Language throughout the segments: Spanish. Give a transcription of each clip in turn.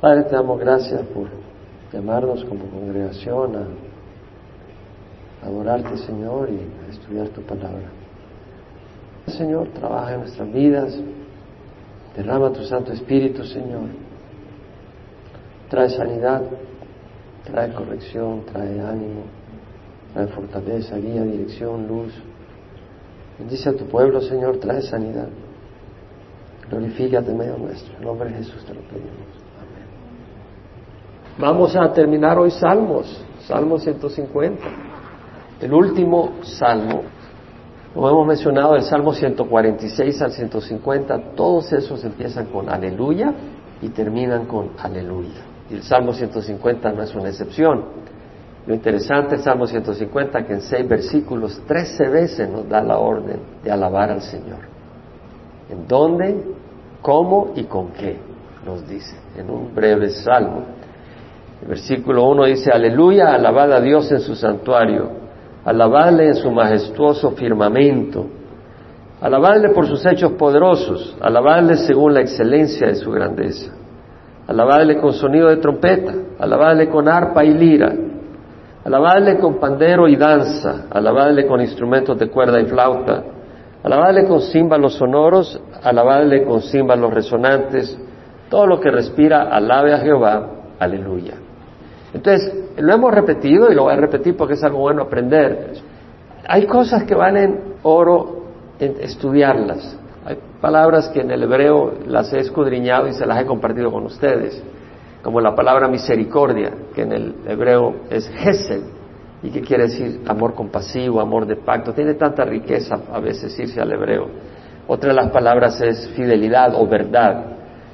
Padre, te damos gracias por llamarnos como congregación a adorarte, Señor, y a estudiar tu palabra. Señor, trabaja en nuestras vidas, derrama tu Santo Espíritu, Señor. Trae sanidad, trae corrección, trae ánimo, trae fortaleza, guía, dirección, luz. Bendice a tu pueblo, Señor, trae sanidad. Glorifícate en medio nuestro. En nombre de Jesús te lo pedimos. Vamos a terminar hoy Salmos, Salmo 150. El último salmo, como hemos mencionado, el Salmo 146 al 150, todos esos empiezan con aleluya y terminan con aleluya. Y el Salmo 150 no es una excepción. Lo interesante del Salmo 150 que en seis versículos, trece veces nos da la orden de alabar al Señor. ¿En dónde? ¿Cómo y con qué? Nos dice en un breve salmo. Versículo 1 dice, aleluya, alabad a Dios en su santuario, alabadle en su majestuoso firmamento, alabadle por sus hechos poderosos, alabadle según la excelencia de su grandeza, alabadle con sonido de trompeta, alabadle con arpa y lira, alabadle con pandero y danza, alabadle con instrumentos de cuerda y flauta, alabadle con címbalos sonoros, alabadle con címbalos resonantes, todo lo que respira, alabe a Jehová, aleluya. Entonces, lo hemos repetido y lo voy a repetir porque es algo bueno aprender. Hay cosas que valen oro en estudiarlas. Hay palabras que en el hebreo las he escudriñado y se las he compartido con ustedes, como la palabra misericordia, que en el hebreo es gesed, y que quiere decir amor compasivo, amor de pacto. Tiene tanta riqueza a veces irse al hebreo. Otra de las palabras es fidelidad o verdad,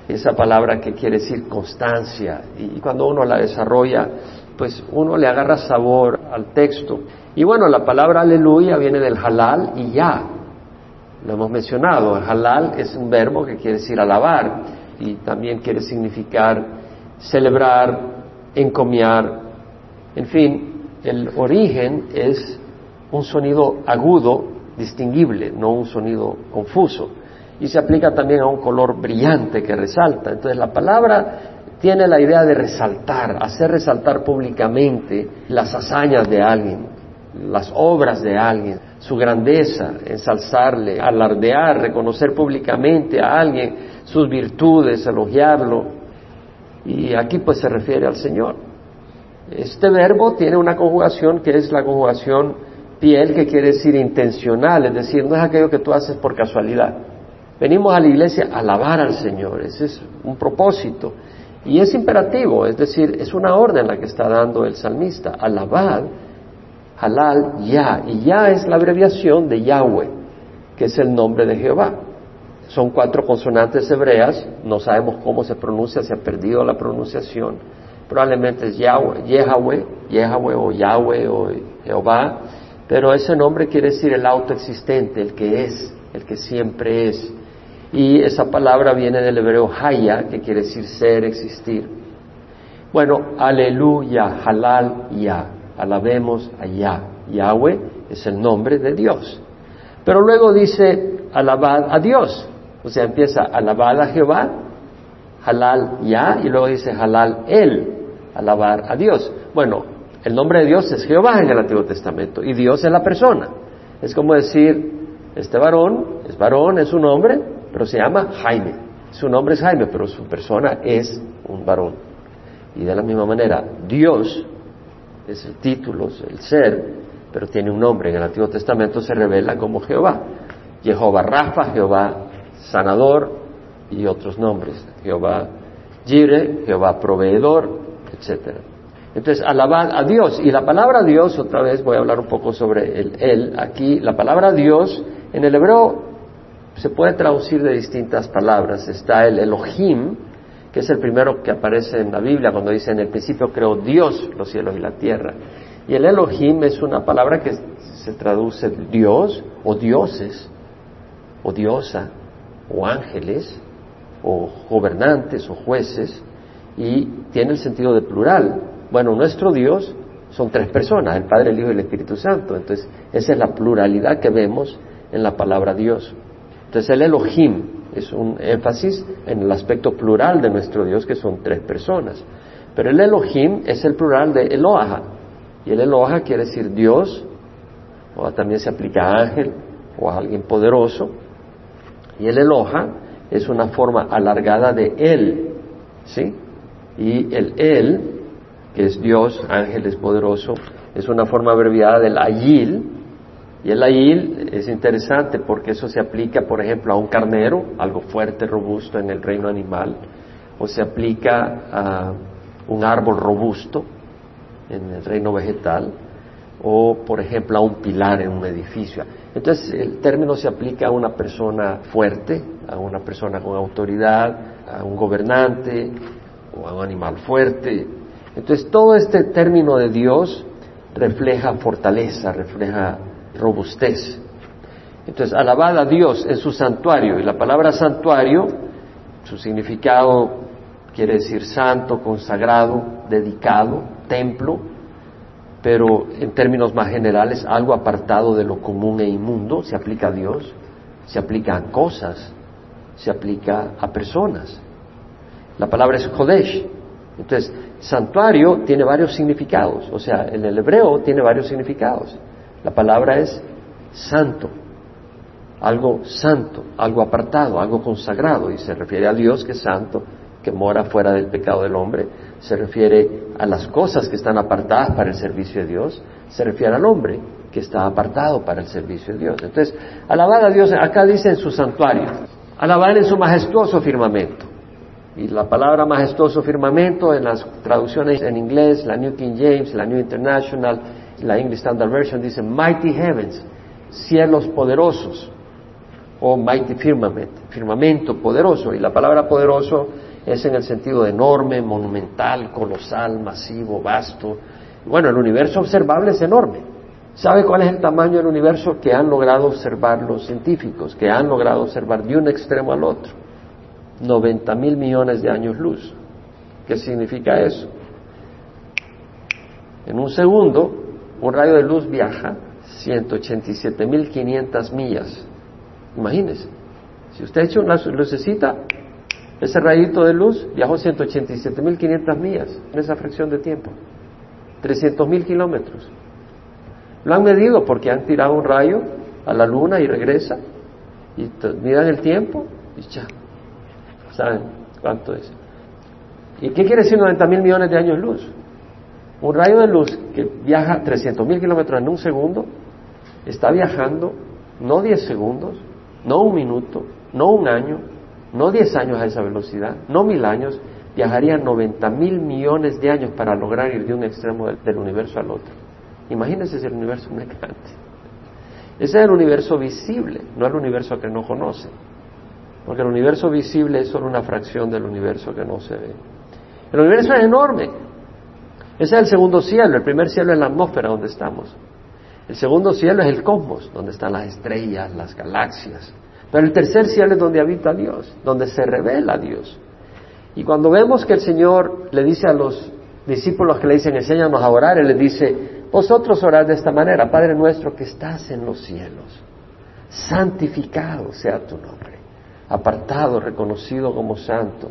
esa palabra que quiere decir constancia. Y cuando uno la desarrolla, pues uno le agarra sabor al texto. Y bueno, la palabra aleluya viene del halal y ya. Lo hemos mencionado. El halal es un verbo que quiere decir alabar y también quiere significar celebrar, encomiar. En fin, el origen es un sonido agudo, distinguible, no un sonido confuso. Y se aplica también a un color brillante que resalta. Entonces la palabra tiene la idea de resaltar, hacer resaltar públicamente las hazañas de alguien, las obras de alguien, su grandeza, ensalzarle, alardear, reconocer públicamente a alguien sus virtudes, elogiarlo. Y aquí pues se refiere al Señor. Este verbo tiene una conjugación que es la conjugación piel, que quiere decir intencional, es decir, no es aquello que tú haces por casualidad. Venimos a la iglesia a alabar al Señor, ese es un propósito. Y es imperativo, es decir, es una orden la que está dando el salmista, alabar, halal, ya. Y ya es la abreviación de Yahweh, que es el nombre de Jehová. Son cuatro consonantes hebreas, no sabemos cómo se pronuncia, se ha perdido la pronunciación. Probablemente es Yahweh, Yahweh, Yahweh o Yahweh o Jehová, pero ese nombre quiere decir el autoexistente, el que es, el que siempre es. Y esa palabra viene del hebreo haya, que quiere decir ser, existir. Bueno, aleluya, halal, ya. Alabemos a Yah. Yahweh es el nombre de Dios. Pero luego dice alabad a Dios. O sea, empieza alabad a Jehová, halal ya, y luego dice halal él, alabar a Dios. Bueno, el nombre de Dios es Jehová en el Antiguo Testamento y Dios es la persona. Es como decir, este varón es varón, es un hombre, pero se llama Jaime. Su nombre es Jaime, pero su persona es un varón. Y de la misma manera, Dios es el título, el ser, pero tiene un nombre. En el Antiguo Testamento se revela como Jehová. Jehová Rafa, Jehová sanador y otros nombres. Jehová Jire, Jehová proveedor, etcétera. Entonces, alabad a Dios. Y la palabra Dios, otra vez voy a hablar un poco sobre el él. Aquí, la palabra Dios, en el hebreo se puede traducir de distintas palabras. Está el Elohim, que es el primero que aparece en la Biblia cuando dice en el principio creó Dios los cielos y la tierra. Y el Elohim es una palabra que se traduce Dios o dioses o diosa o ángeles o gobernantes o jueces y tiene el sentido de plural. Bueno, nuestro Dios son tres personas, el Padre, el Hijo y el Espíritu Santo. Entonces, esa es la pluralidad que vemos en la palabra Dios. Entonces, el Elohim es un énfasis en el aspecto plural de nuestro Dios, que son tres personas. Pero el Elohim es el plural de Eloha. Y el Eloha quiere decir Dios, o también se aplica a ángel o a alguien poderoso. Y el Eloha es una forma alargada de Él, ¿sí? Y el Él, que es Dios, ángel es poderoso, es una forma abreviada del Ayil, y el Ayil es interesante porque eso se aplica, por ejemplo, a un carnero, algo fuerte, robusto en el reino animal, o se aplica a un árbol robusto en el reino vegetal, o por ejemplo a un pilar en un edificio. Entonces el término se aplica a una persona fuerte, a una persona con autoridad, a un gobernante o a un animal fuerte. Entonces todo este término de Dios refleja fortaleza, refleja robustez. Entonces, alabad a Dios en su santuario. Y la palabra santuario, su significado quiere decir santo, consagrado, dedicado, templo, pero en términos más generales, algo apartado de lo común e inmundo, se aplica a Dios, se aplica a cosas, se aplica a personas. La palabra es Kodesh. Entonces, santuario tiene varios significados, o sea, en el hebreo tiene varios significados. La palabra es santo, algo santo, algo apartado, algo consagrado, y se refiere a Dios que es santo, que mora fuera del pecado del hombre, se refiere a las cosas que están apartadas para el servicio de Dios, se refiere al hombre que está apartado para el servicio de Dios. Entonces, alabar a Dios, acá dice en su santuario, alabar en su majestuoso firmamento. Y la palabra majestuoso firmamento en las traducciones en inglés, la New King James, la New International, la English Standard Version dice mighty heavens, cielos poderosos, o mighty firmament, firmamento poderoso. Y la palabra poderoso es en el sentido de enorme, monumental, colosal, masivo, vasto. Bueno, el universo observable es enorme. ¿Sabe cuál es el tamaño del universo que han logrado observar los científicos, que han logrado observar de un extremo al otro? 90 mil millones de años luz. ¿Qué significa eso? En un segundo, un rayo de luz viaja 187.500 millas. Imagínese, si usted echa una lucecita, ese rayito de luz viajó 187.500 millas en esa fracción de tiempo. 300.000 kilómetros. Lo han medido porque han tirado un rayo a la luna y regresa y miran el tiempo y ya. ¿Saben cuánto es? ¿Y qué quiere decir 90 mil millones de años luz? Un rayo de luz que viaja 300.000 kilómetros en un segundo está viajando no 10 segundos, no un minuto, no un año, no 10 años a esa velocidad, no mil años, viajaría 90 mil millones de años para lograr ir de un extremo del, universo al otro. Imagínense si el universo es grande. Ese es el universo visible, no el universo que no conoce. Porque el universo visible es solo una fracción del universo que no se ve. El universo es enorme, ese es el segundo cielo. El primer cielo es la atmósfera donde estamos. El segundo cielo es el cosmos, donde están las estrellas, las galaxias. Pero el tercer cielo es donde habita Dios, donde se revela Dios. Y cuando vemos que el Señor le dice a los discípulos que le dicen, enséñanos a orar, Él les dice, vosotros orad de esta manera, Padre nuestro que estás en los cielos, santificado sea tu nombre, apartado, reconocido como santo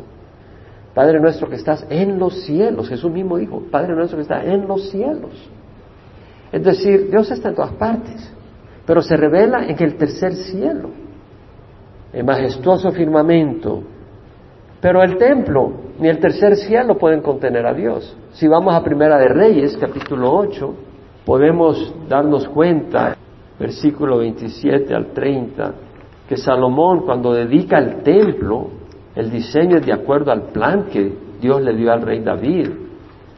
Padre nuestro que estás en los cielos. Jesús mismo dijo, Padre nuestro que está en los cielos. Es decir, Dios está en todas partes, pero se revela en el tercer cielo, el majestuoso firmamento. Pero el templo ni el tercer cielo pueden contener a Dios. Si vamos a Primera de Reyes, capítulo 8, podemos darnos cuenta, versículo 27 al 30, que Salomón cuando dedica el templo, el diseño es de acuerdo al plan que Dios le dio al rey David.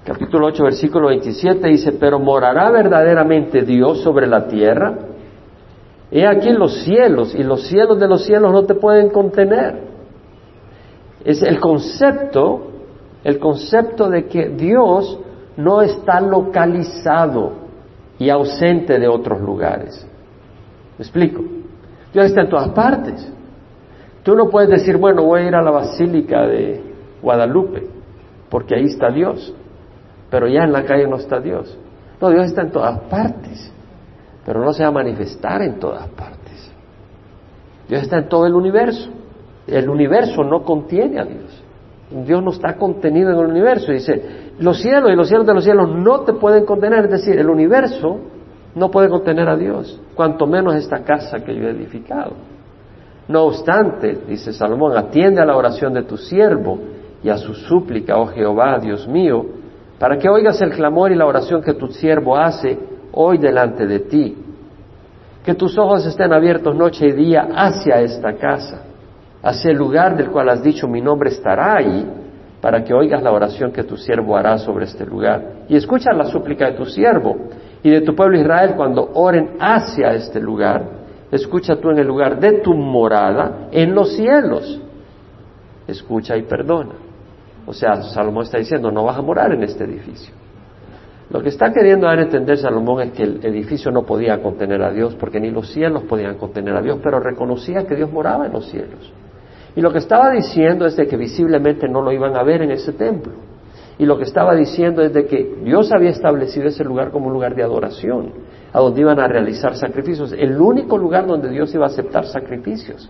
Capítulo 8, versículo 27 dice, pero morará verdaderamente Dios sobre la tierra. He aquí los cielos, y los cielos de los cielos no te pueden contener. Es el concepto, el concepto de que Dios no está localizado y ausente de otros lugares. ¿Me explico? Dios está en todas partes. Tú no puedes decir, bueno, voy a ir a la Basílica de Guadalupe, porque ahí está Dios, pero ya en la calle no está Dios. No, Dios está en todas partes, pero no se va a manifestar en todas partes. Dios está en todo el universo. El universo no contiene a Dios. Dios no está contenido en el universo. Dice, los cielos y los cielos de los cielos no te pueden contener. Es decir, el universo no puede contener a Dios, cuanto menos esta casa que yo he edificado. No obstante, dice Salomón, atiende a la oración de tu siervo y a su súplica, oh Jehová, Dios mío, para que oigas el clamor y la oración que tu siervo hace hoy delante de ti. Que tus ojos estén abiertos noche y día hacia esta casa, hacia el lugar del cual has dicho mi nombre estará ahí, para que oigas la oración que tu siervo hará sobre este lugar. Y escucha la súplica de tu siervo y de tu pueblo Israel cuando oren hacia este lugar escucha tú en el lugar de tu morada en los cielos. Escucha y perdona. O sea, Salomón está diciendo, no vas a morar en este edificio. Lo que está queriendo dar a entender Salomón es que el edificio no podía contener a Dios, porque ni los cielos podían contener a Dios, pero reconocía que Dios moraba en los cielos. Y lo que estaba diciendo es de que visiblemente no lo iban a ver en ese templo. Y lo que estaba diciendo es de que Dios había establecido ese lugar como un lugar de adoración a donde iban a realizar sacrificios. El único lugar donde Dios iba a aceptar sacrificios.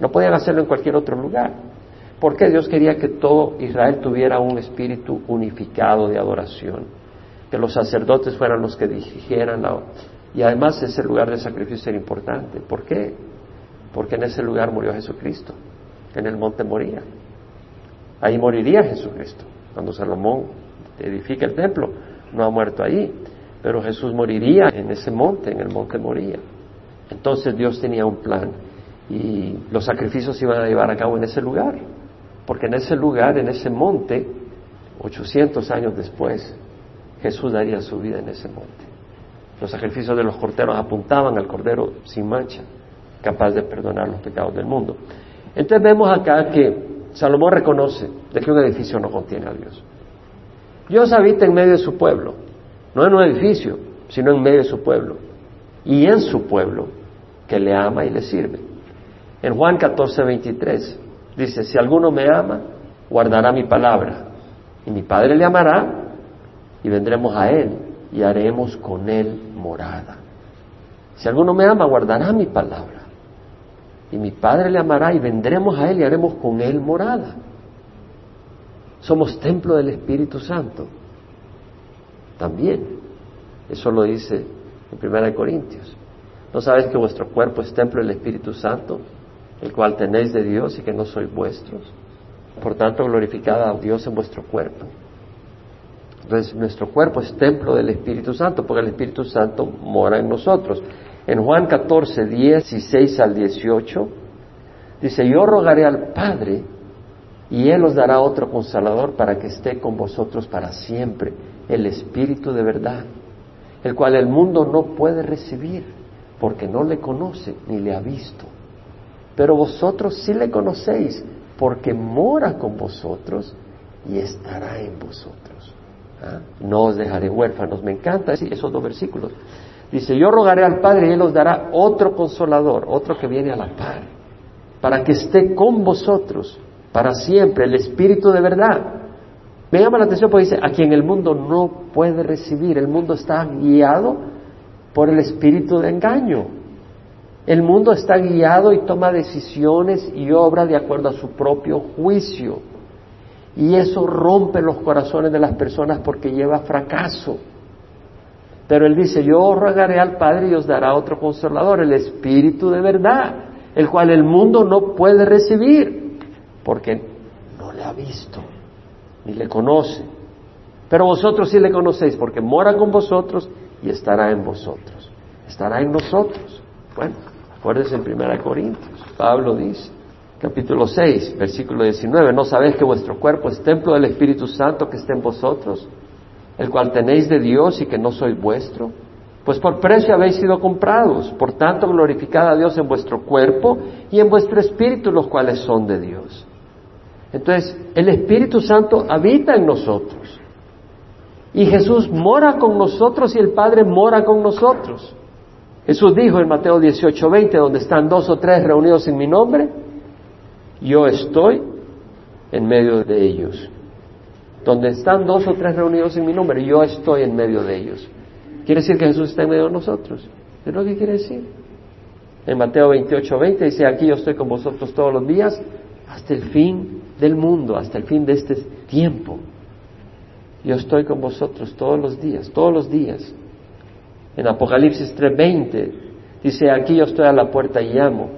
No podían hacerlo en cualquier otro lugar. Porque Dios quería que todo Israel tuviera un espíritu unificado de adoración. Que los sacerdotes fueran los que dijeran la... Y además ese lugar de sacrificio era importante. ¿Por qué? Porque en ese lugar murió Jesucristo. En el monte moría. Ahí moriría Jesucristo. Cuando Salomón edifica el templo, no ha muerto ahí pero Jesús moriría en ese monte, en el monte moría. Entonces Dios tenía un plan y los sacrificios se iban a llevar a cabo en ese lugar, porque en ese lugar, en ese monte, 800 años después, Jesús daría su vida en ese monte. Los sacrificios de los corderos apuntaban al cordero sin mancha, capaz de perdonar los pecados del mundo. Entonces vemos acá que Salomón reconoce de que un edificio no contiene a Dios. Dios habita en medio de su pueblo, no en un edificio, sino en medio de su pueblo. Y en su pueblo, que le ama y le sirve. En Juan 14, 23 dice, si alguno me ama, guardará mi palabra. Y mi Padre le amará y vendremos a Él y haremos con Él morada. Si alguno me ama, guardará mi palabra. Y mi Padre le amará y vendremos a Él y haremos con Él morada. Somos templo del Espíritu Santo también. Eso lo dice en 1 Corintios. ¿No sabéis que vuestro cuerpo es templo del Espíritu Santo, el cual tenéis de Dios y que no sois vuestros? Por tanto, glorificad a Dios en vuestro cuerpo. Entonces, nuestro cuerpo es templo del Espíritu Santo, porque el Espíritu Santo mora en nosotros. En Juan 14, 16 al 18, dice, yo rogaré al Padre y Él os dará otro consolador para que esté con vosotros para siempre el Espíritu de verdad, el cual el mundo no puede recibir porque no le conoce ni le ha visto. Pero vosotros sí le conocéis porque mora con vosotros y estará en vosotros. ¿Ah? No os dejaré huérfanos. Me encanta esos dos versículos. Dice, yo rogaré al Padre y Él os dará otro consolador, otro que viene a la par, para que esté con vosotros para siempre, el Espíritu de verdad me llama la atención porque dice, a quien el mundo no puede recibir, el mundo está guiado por el espíritu de engaño. El mundo está guiado y toma decisiones y obra de acuerdo a su propio juicio. Y eso rompe los corazones de las personas porque lleva fracaso. Pero él dice, yo rogaré al Padre y os dará otro consolador, el Espíritu de verdad, el cual el mundo no puede recibir, porque no le ha visto ni le conoce. Pero vosotros sí le conocéis porque mora con vosotros y estará en vosotros. Estará en nosotros. Bueno, acuérdense en 1 Corintios. Pablo dice, capítulo 6, versículo 19, ¿no sabéis que vuestro cuerpo es templo del Espíritu Santo que está en vosotros, el cual tenéis de Dios y que no sois vuestro? Pues por precio habéis sido comprados, por tanto glorificad a Dios en vuestro cuerpo y en vuestro espíritu, los cuales son de Dios. Entonces, el Espíritu Santo habita en nosotros. Y Jesús mora con nosotros y el Padre mora con nosotros. Jesús dijo en Mateo 18, 20, donde están dos o tres reunidos en mi nombre, yo estoy en medio de ellos. Donde están dos o tres reunidos en mi nombre, yo estoy en medio de ellos. Quiere decir que Jesús está en medio de nosotros. ¿Es quiere decir? En Mateo 28, 20 dice, aquí yo estoy con vosotros todos los días hasta el fin del mundo, hasta el fin de este tiempo. Yo estoy con vosotros todos los días, todos los días. En Apocalipsis 3:20 dice, aquí yo estoy a la puerta y llamo.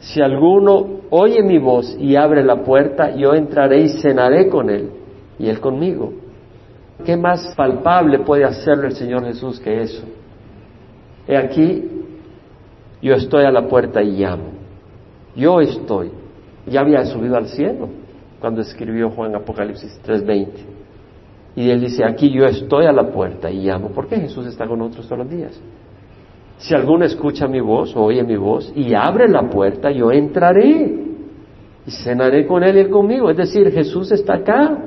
Si alguno oye mi voz y abre la puerta, yo entraré y cenaré con él y él conmigo. ¿Qué más palpable puede hacerlo el Señor Jesús que eso? He aquí, yo estoy a la puerta y llamo. Yo estoy. Ya había subido al cielo cuando escribió Juan Apocalipsis 3:20. Y él dice, aquí yo estoy a la puerta y llamo. ¿Por qué Jesús está con nosotros todos los días? Si alguno escucha mi voz o oye mi voz y abre la puerta, yo entraré y cenaré con él y conmigo. Es decir, Jesús está acá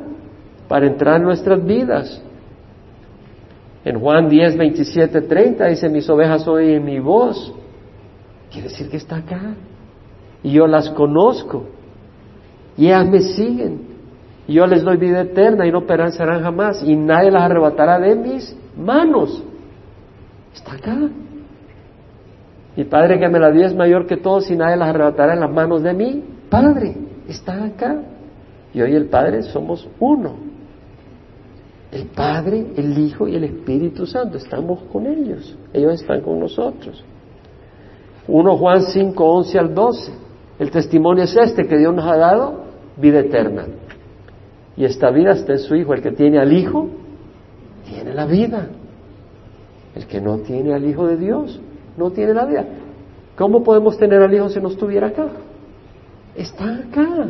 para entrar en nuestras vidas. En Juan 10, 27, 30 dice, mis ovejas oyen mi voz. Quiere decir que está acá. Y yo las conozco. Y ellas me siguen. Y yo les doy vida eterna y no perecerán jamás. Y nadie las arrebatará de mis manos. Está acá. Mi Padre que me la dio es mayor que todos y nadie las arrebatará en las manos de mí. Padre, está acá. Y hoy el Padre somos uno. El Padre, el Hijo y el Espíritu Santo. Estamos con ellos. Ellos están con nosotros. 1 Juan 5, 11 al 12. El testimonio es este, que Dios nos ha dado vida eterna. Y esta vida está en su Hijo. El que tiene al Hijo, tiene la vida. El que no tiene al Hijo de Dios, no tiene la vida. ¿Cómo podemos tener al Hijo si no estuviera acá? Está acá.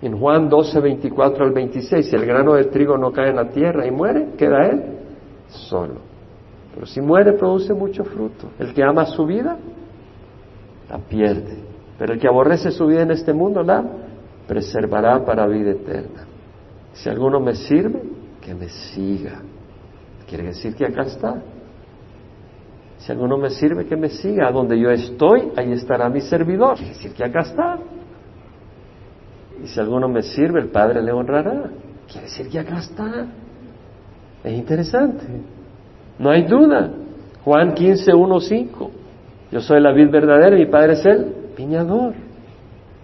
En Juan 12, 24 al 26, si el grano de trigo no cae en la tierra y muere, queda él solo. Pero si muere, produce mucho fruto. El que ama su vida, la pierde. Pero el que aborrece su vida en este mundo, la preservará para vida eterna. Si alguno me sirve, que me siga. Quiere decir que acá está. Si alguno me sirve, que me siga. Donde yo estoy, ahí estará mi servidor. Quiere decir que acá está. Y si alguno me sirve, el Padre le honrará. Quiere decir que acá está. Es interesante. No hay duda. Juan 15, 1, 5. Yo soy la vid verdadera y mi Padre es el viñador.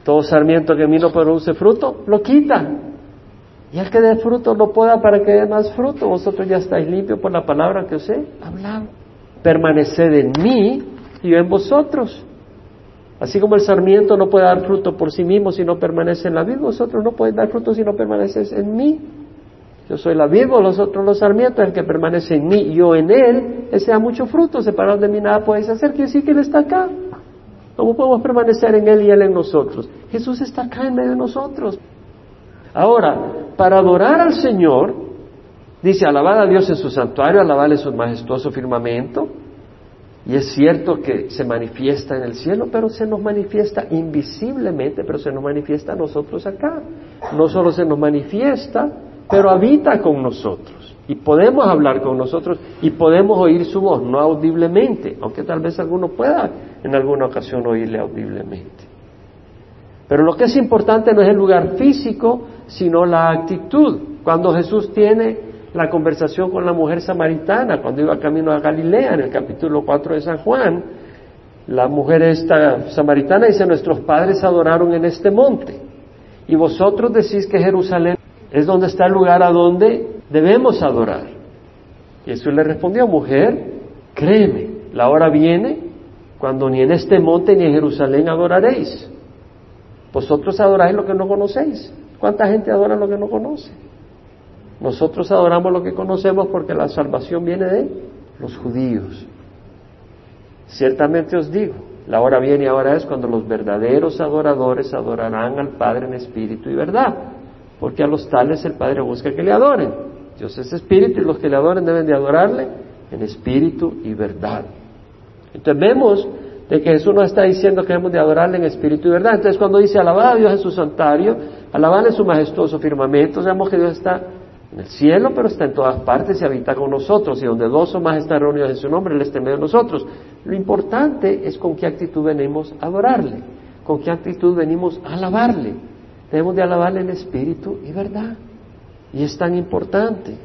Todo sarmiento que a mí no produce fruto, lo quita. Y el que dé fruto no pueda para que dé más fruto. Vosotros ya estáis limpios por la palabra que os he hablado permaneced en mí y yo en vosotros. Así como el sarmiento no puede dar fruto por sí mismo si no permanece en la vid, vosotros no podéis dar fruto si no permaneces en mí. Yo soy la vid, vosotros los sarmientos, el que permanece en mí y yo en él, ese da mucho fruto, separado de mí nada podéis hacer, quiere decir que él está acá. ¿Cómo podemos permanecer en él y él en nosotros? Jesús está acá en medio de nosotros. Ahora, para adorar al Señor, Dice, alabad a Dios en su santuario, alabad en su majestuoso firmamento. Y es cierto que se manifiesta en el cielo, pero se nos manifiesta invisiblemente, pero se nos manifiesta a nosotros acá. No solo se nos manifiesta, pero habita con nosotros. Y podemos hablar con nosotros y podemos oír su voz, no audiblemente, aunque tal vez alguno pueda en alguna ocasión oírle audiblemente. Pero lo que es importante no es el lugar físico, sino la actitud. Cuando Jesús tiene la conversación con la mujer samaritana cuando iba camino a Galilea en el capítulo 4 de San Juan. La mujer esta samaritana dice, nuestros padres adoraron en este monte y vosotros decís que Jerusalén es donde está el lugar a donde debemos adorar. Y Jesús le respondió, mujer, créeme, la hora viene cuando ni en este monte ni en Jerusalén adoraréis. Vosotros adoráis lo que no conocéis. ¿Cuánta gente adora lo que no conoce? Nosotros adoramos lo que conocemos porque la salvación viene de los judíos. Ciertamente os digo, la hora viene y ahora es cuando los verdaderos adoradores adorarán al Padre en espíritu y verdad, porque a los tales el Padre busca que le adoren. Dios es espíritu y los que le adoren deben de adorarle en espíritu y verdad. Entonces vemos de que Jesús nos está diciendo que debemos de adorarle en espíritu y verdad. Entonces cuando dice alabad a Dios en su santuario, alabad en su majestuoso firmamento, sabemos que Dios está en el cielo, pero está en todas partes y habita con nosotros. Y donde dos o más están reunidos en su nombre, Él está en medio de nosotros. Lo importante es con qué actitud venimos a adorarle, con qué actitud venimos a alabarle. Debemos de alabarle en espíritu y verdad. Y es tan importante.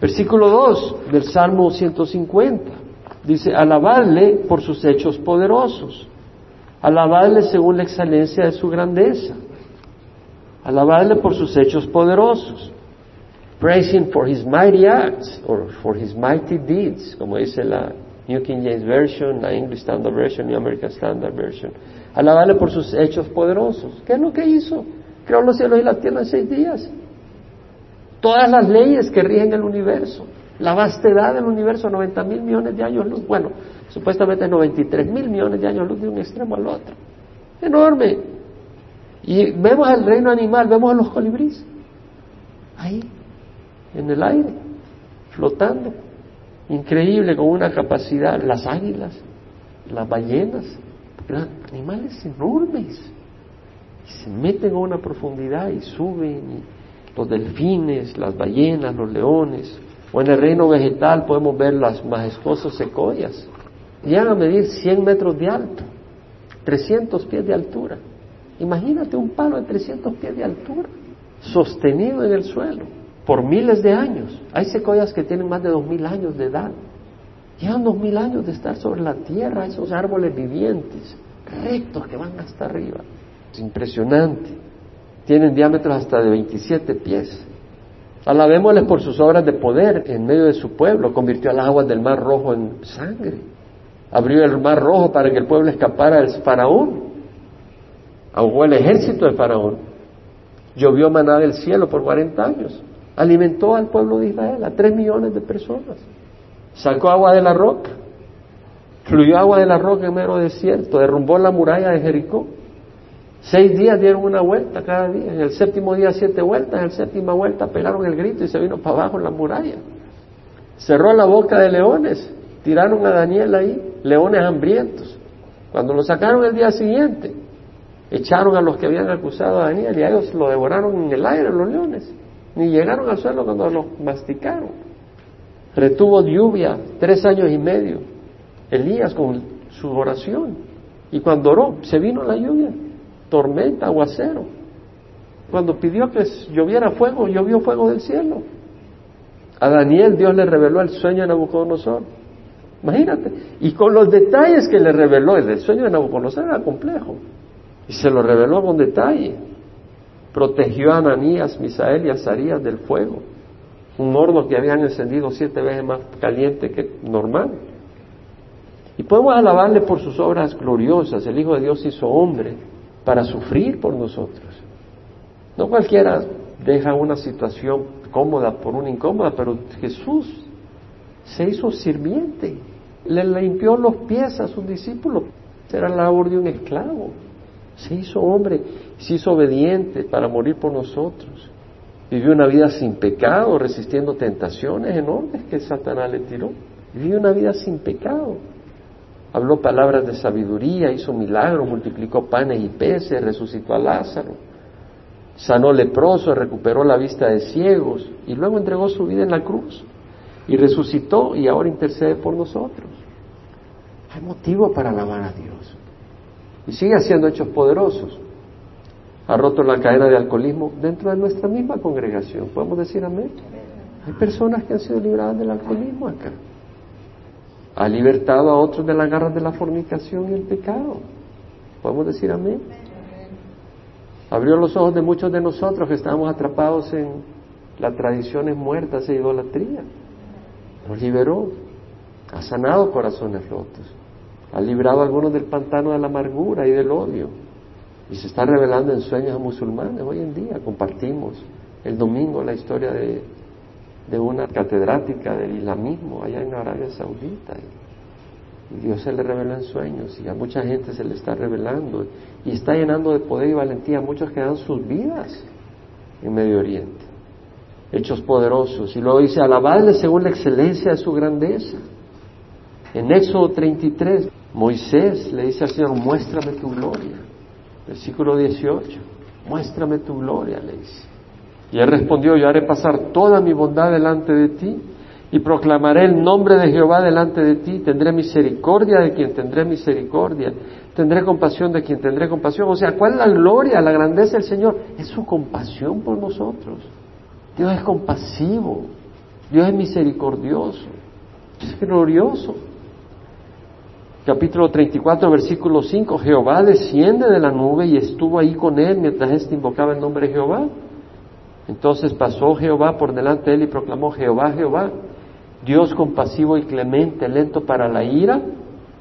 Versículo 2 del Salmo 150 dice, alabarle por sus hechos poderosos. Alabadle según la excelencia de su grandeza. Alabadle por sus hechos poderosos. Praise him for his mighty acts or for his mighty deeds, como dice la New King James Version, la English Standard Version y American Standard Version. Alabadle por sus hechos poderosos. ¿Qué es lo que hizo? Creó los cielos y la tierra en seis días. Todas las leyes que rigen el universo. La vastedad del universo, 90 mil millones de años luz. Bueno, supuestamente 93 mil millones de años luz de un extremo al otro. Enorme. Y vemos el reino animal, vemos a los colibríes. Ahí, en el aire, flotando. Increíble, con una capacidad. Las águilas, las ballenas, animales enormes. Y se meten a una profundidad y suben. Los delfines, las ballenas, los leones, o en el reino vegetal podemos ver las majestuosas secoyas. Llegan a medir 100 metros de alto, 300 pies de altura. Imagínate un palo de 300 pies de altura, sostenido en el suelo por miles de años. Hay secoyas que tienen más de 2.000 años de edad. Llevan 2.000 años de estar sobre la tierra, esos árboles vivientes, rectos que van hasta arriba. Es impresionante. Tienen diámetros hasta de 27 pies. Alabémosle por sus obras de poder en medio de su pueblo. Convirtió las aguas del mar rojo en sangre. Abrió el mar rojo para que el pueblo escapara del faraón. Ahogó el ejército de faraón. Llovió maná del cielo por 40 años. Alimentó al pueblo de Israel, a 3 millones de personas. Sacó agua de la roca. Fluyó agua de la roca en mero desierto. Derrumbó la muralla de Jericó. Seis días dieron una vuelta cada día. En el séptimo día siete vueltas. En la séptima vuelta pegaron el grito y se vino para abajo en la muralla. Cerró la boca de leones. Tiraron a Daniel ahí, leones hambrientos. Cuando lo sacaron el día siguiente, echaron a los que habían acusado a Daniel y a ellos lo devoraron en el aire los leones. Ni llegaron al suelo cuando lo masticaron. Retuvo lluvia tres años y medio. Elías con su oración. Y cuando oró, se vino la lluvia tormenta, aguacero. Cuando pidió que lloviera fuego, llovió fuego del cielo. A Daniel Dios le reveló el sueño de Nabucodonosor. Imagínate. Y con los detalles que le reveló, el sueño de Nabucodonosor era complejo. Y se lo reveló con detalle. Protegió a Ananías, Misael y Azarías del fuego. Un horno que habían encendido siete veces más caliente que normal. Y podemos alabarle por sus obras gloriosas. El Hijo de Dios hizo hombre para sufrir por nosotros. No cualquiera deja una situación cómoda por una incómoda, pero Jesús se hizo sirviente, le limpió los pies a sus discípulos, era la labor de un esclavo, se hizo hombre, se hizo obediente para morir por nosotros, vivió una vida sin pecado, resistiendo tentaciones enormes que Satanás le tiró, vivió una vida sin pecado habló palabras de sabiduría, hizo milagros, multiplicó panes y peces, resucitó a Lázaro, sanó leprosos, recuperó la vista de ciegos y luego entregó su vida en la cruz y resucitó y ahora intercede por nosotros. Hay motivo para alabar a Dios. Y sigue haciendo hechos poderosos. Ha roto la cadena de alcoholismo dentro de nuestra misma congregación. ¿Podemos decir amén? Hay personas que han sido libradas del alcoholismo acá ha libertado a otros de las garras de la fornicación y el pecado. ¿Podemos decir amén? Abrió los ojos de muchos de nosotros que estábamos atrapados en las tradiciones muertas e idolatría. Nos liberó. Ha sanado corazones rotos. Ha librado a algunos del pantano de la amargura y del odio. Y se está revelando en sueños a musulmanes hoy en día. Compartimos el domingo la historia de de una catedrática del islamismo allá en Arabia Saudita. Y Dios se le reveló en sueños y a mucha gente se le está revelando y está llenando de poder y valentía a muchos que dan sus vidas en Medio Oriente. Hechos poderosos. Y luego dice, alabadle según la excelencia de su grandeza. En Éxodo 33, Moisés le dice al Señor, muéstrame tu gloria. Versículo 18, muéstrame tu gloria, le dice. Y él respondió, yo haré pasar toda mi bondad delante de ti y proclamaré el nombre de Jehová delante de ti, tendré misericordia de quien tendré misericordia, tendré compasión de quien tendré compasión. O sea, ¿cuál es la gloria, la grandeza del Señor? Es su compasión por nosotros. Dios es compasivo, Dios es misericordioso, es glorioso. capítulo 34, versículo 5, Jehová desciende de la nube y estuvo ahí con él mientras éste invocaba el nombre de Jehová. Entonces pasó Jehová por delante de él y proclamó, Jehová, Jehová, Dios compasivo y clemente, lento para la ira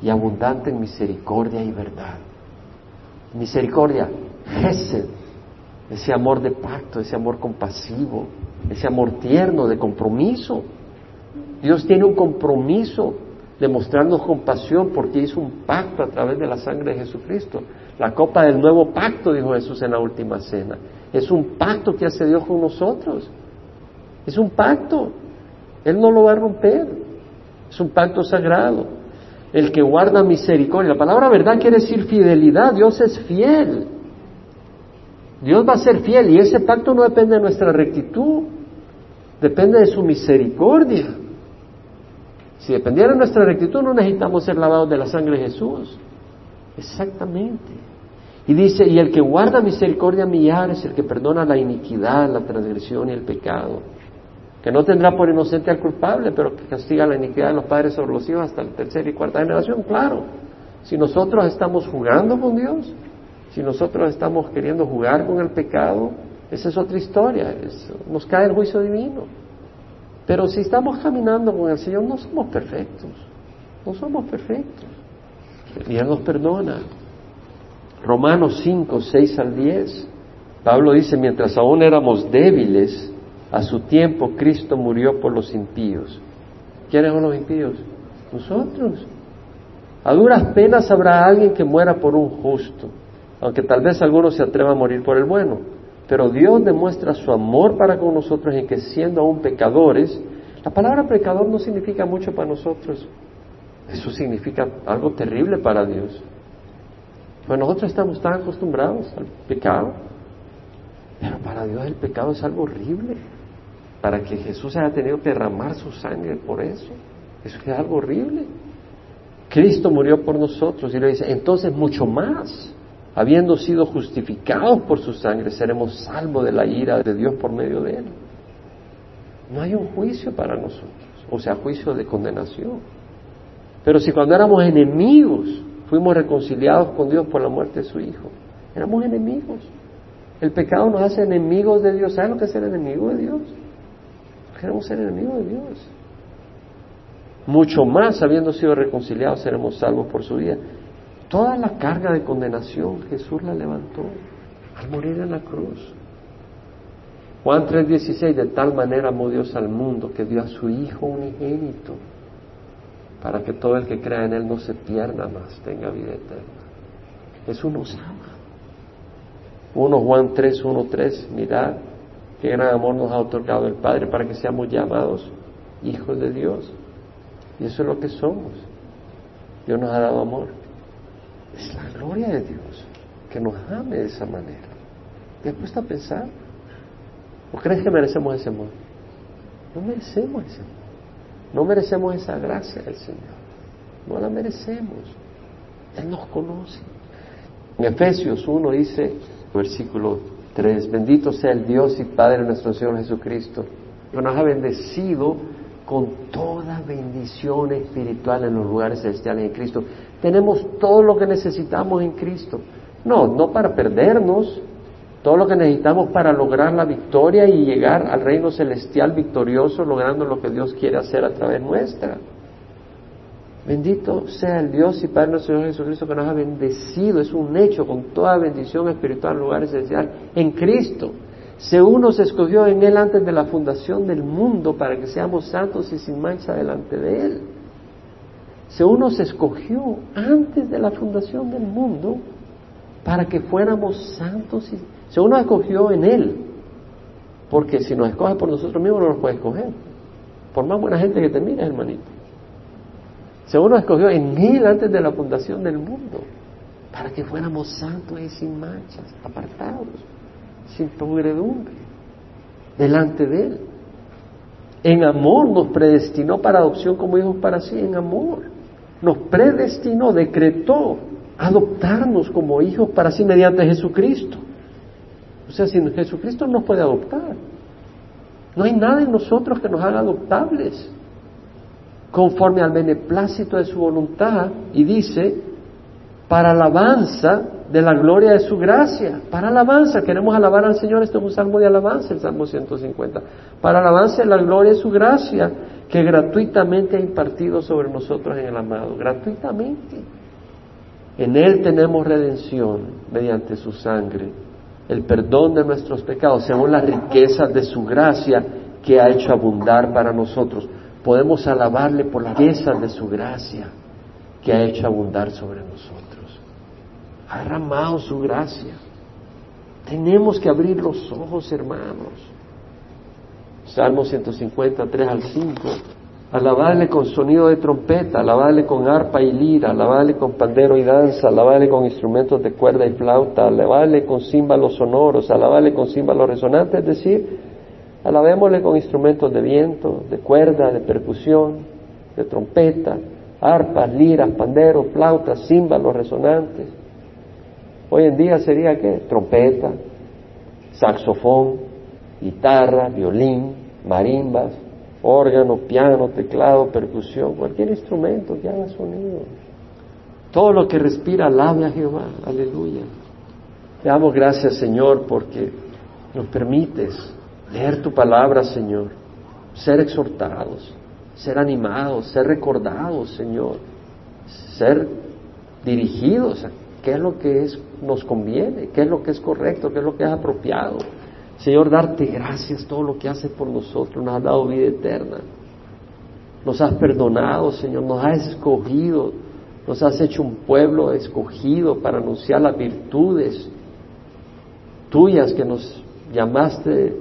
y abundante en misericordia y verdad. Misericordia, ese amor de pacto, ese amor compasivo, ese amor tierno, de compromiso. Dios tiene un compromiso de mostrarnos compasión porque hizo un pacto a través de la sangre de Jesucristo. La copa del nuevo pacto, dijo Jesús en la última cena. Es un pacto que hace Dios con nosotros. Es un pacto. Él no lo va a romper. Es un pacto sagrado. El que guarda misericordia. La palabra verdad quiere decir fidelidad. Dios es fiel. Dios va a ser fiel y ese pacto no depende de nuestra rectitud. Depende de su misericordia. Si dependiera de nuestra rectitud no necesitamos ser lavados de la sangre de Jesús. Exactamente. Y dice, y el que guarda misericordia millar es el que perdona la iniquidad, la transgresión y el pecado. Que no tendrá por inocente al culpable, pero que castiga la iniquidad de los padres sobre los hijos hasta la tercera y cuarta generación. Claro, si nosotros estamos jugando con Dios, si nosotros estamos queriendo jugar con el pecado, esa es otra historia, nos cae el juicio divino. Pero si estamos caminando con el Señor, no somos perfectos, no somos perfectos. Y Él nos perdona. Romanos 5, 6 al 10. Pablo dice, mientras aún éramos débiles, a su tiempo Cristo murió por los impíos. ¿Quiénes son los impíos? Nosotros. A duras penas habrá alguien que muera por un justo, aunque tal vez alguno se atreva a morir por el bueno. Pero Dios demuestra su amor para con nosotros en que siendo aún pecadores, la palabra pecador no significa mucho para nosotros. Eso significa algo terrible para Dios. Pues nosotros estamos tan acostumbrados al pecado, pero para Dios el pecado es algo horrible. Para que Jesús haya tenido que derramar su sangre por eso, eso es algo horrible. Cristo murió por nosotros y le dice, entonces mucho más, habiendo sido justificados por su sangre, seremos salvos de la ira de Dios por medio de él. No hay un juicio para nosotros, o sea, juicio de condenación. Pero si cuando éramos enemigos, Fuimos reconciliados con Dios por la muerte de su Hijo. Éramos enemigos. El pecado nos hace enemigos de Dios. ¿Saben lo que es ser enemigo de Dios? Queremos ser enemigos de Dios. Mucho más, habiendo sido reconciliados, seremos salvos por su vida. Toda la carga de condenación Jesús la levantó al morir en la cruz. Juan 3:16, de tal manera amó Dios al mundo que dio a su Hijo unigénito para que todo el que crea en Él no se pierda más, tenga vida eterna. Jesús nos ama. 1 Juan 3, 1, 3, mirad qué gran amor nos ha otorgado el Padre para que seamos llamados hijos de Dios. Y eso es lo que somos. Dios nos ha dado amor. Es la gloria de Dios que nos ame de esa manera. ¿Te has puesto a pensar? ¿O crees que merecemos ese amor? No merecemos ese amor. No merecemos esa gracia del Señor. No la merecemos. Él nos conoce. En Efesios 1 dice, versículo 3, bendito sea el Dios y Padre de nuestro Señor Jesucristo, que nos ha bendecido con toda bendición espiritual en los lugares celestiales en Cristo. Tenemos todo lo que necesitamos en Cristo. No, no para perdernos, todo lo que necesitamos para lograr la victoria y llegar al reino celestial victorioso, logrando lo que Dios quiere hacer a través nuestra. Bendito sea el Dios y Padre nuestro Señor Jesucristo que nos ha bendecido, es un hecho con toda bendición espiritual en lugares celestiales en Cristo. Según nos escogió en Él antes de la fundación del mundo para que seamos santos y sin mancha delante de Él. Según nos escogió antes de la fundación del mundo para que fuéramos santos y se uno escogió en Él, porque si nos escoge por nosotros mismos no nos puede escoger, por más buena gente que te mire, hermanito. Se uno escogió en Él antes de la fundación del mundo, para que fuéramos santos y sin manchas, apartados, sin pudredumbre, delante de Él. En amor nos predestinó para adopción como hijos para sí, en amor. Nos predestinó, decretó adoptarnos como hijos para sí mediante Jesucristo. O sea, sin Jesucristo no nos puede adoptar. No hay nada en nosotros que nos haga adoptables. conforme al beneplácito de su voluntad, y dice, para alabanza de la gloria de su gracia, para alabanza, queremos alabar al Señor, este es un salmo de alabanza, el Salmo 150, para alabanza de la gloria de su gracia, que gratuitamente ha impartido sobre nosotros en el amado, gratuitamente. En Él tenemos redención mediante su sangre, el perdón de nuestros pecados, según las riquezas de su gracia que ha hecho abundar para nosotros. Podemos alabarle por las riquezas de su gracia que ha hecho abundar sobre nosotros. Ha derramado su gracia. Tenemos que abrir los ojos, hermanos. Salmo 153 al 5 Alabadle con sonido de trompeta, alabadle con arpa y lira, alabadle con pandero y danza, alabadle con instrumentos de cuerda y flauta, alabadle con címbalos sonoros, alabadle con címbalos resonantes, es decir, alabémosle con instrumentos de viento, de cuerda, de percusión, de trompeta, arpas, liras, panderos, flautas, címbalos resonantes. Hoy en día sería qué? Trompeta, saxofón, guitarra, violín, marimbas, órgano, piano, teclado, percusión, cualquier instrumento que haga sonido. Todo lo que respira, alabe a Jehová, aleluya. Te damos gracias, Señor, porque nos permites leer tu palabra, Señor, ser exhortados, ser animados, ser recordados, Señor, ser dirigidos a qué es lo que es, nos conviene, qué es lo que es correcto, qué es lo que es apropiado. Señor, darte gracias todo lo que haces por nosotros. Nos has dado vida eterna. Nos has perdonado, Señor. Nos has escogido. Nos has hecho un pueblo escogido para anunciar las virtudes tuyas que nos llamaste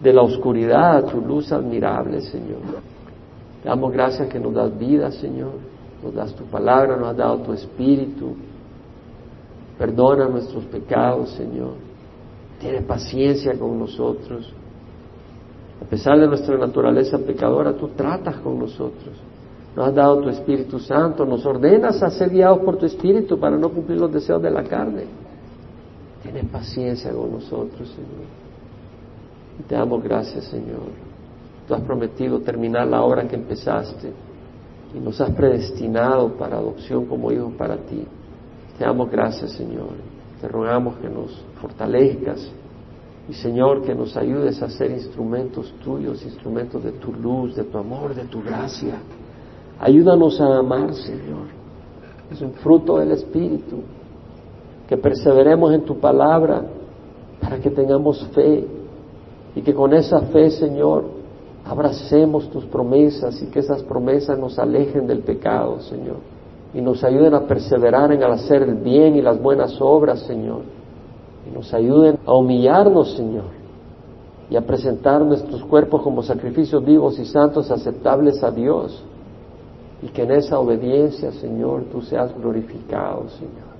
de la oscuridad a tu luz admirable, Señor. Te damos gracias que nos das vida, Señor. Nos das tu palabra, nos has dado tu espíritu. Perdona nuestros pecados, Señor. Tienes paciencia con nosotros. A pesar de nuestra naturaleza pecadora, tú tratas con nosotros. Nos has dado tu Espíritu Santo, nos ordenas a ser guiados por tu Espíritu para no cumplir los deseos de la carne. Tienes paciencia con nosotros, Señor. Te damos gracias, Señor. Tú has prometido terminar la obra que empezaste y nos has predestinado para adopción como hijos para ti. Te damos gracias, Señor. Te rogamos que nos fortalezcas y Señor que nos ayudes a ser instrumentos tuyos, instrumentos de tu luz, de tu amor, de tu gracia. Ayúdanos a amar, Señor. Es un fruto del Espíritu. Que perseveremos en tu palabra para que tengamos fe y que con esa fe, Señor, abracemos tus promesas y que esas promesas nos alejen del pecado, Señor y nos ayuden a perseverar en hacer el bien y las buenas obras, Señor. Y nos ayuden a humillarnos, Señor, y a presentar nuestros cuerpos como sacrificios vivos y santos aceptables a Dios. Y que en esa obediencia, Señor, tú seas glorificado, Señor.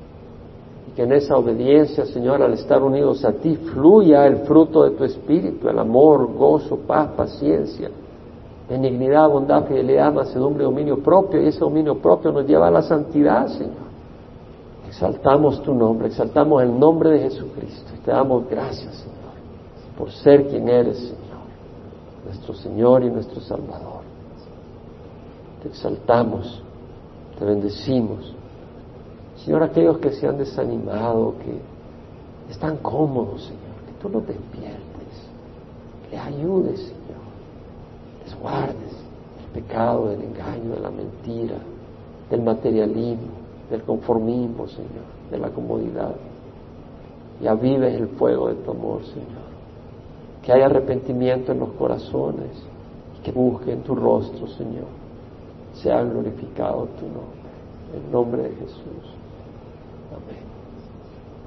Y que en esa obediencia, Señor, al estar unidos a ti, fluya el fruto de tu espíritu, el amor, gozo, paz, paciencia benignidad, bondad, fidelidad, mansedumbre, dominio propio, y ese dominio propio nos lleva a la santidad, Señor. Exaltamos tu nombre, exaltamos el nombre de Jesucristo te damos gracias, Señor, por ser quien eres, Señor, nuestro Señor y nuestro Salvador. Te exaltamos, te bendecimos. Señor, aquellos que se han desanimado, que están cómodos, Señor, que tú los despiertes, que ayudes, Señor guardes del pecado, del engaño, de la mentira, del materialismo, del conformismo, Señor, de la comodidad. Y avives el fuego de tu amor, Señor. Que haya arrepentimiento en los corazones y que busquen tu rostro, Señor. Sea glorificado tu nombre. En nombre de Jesús.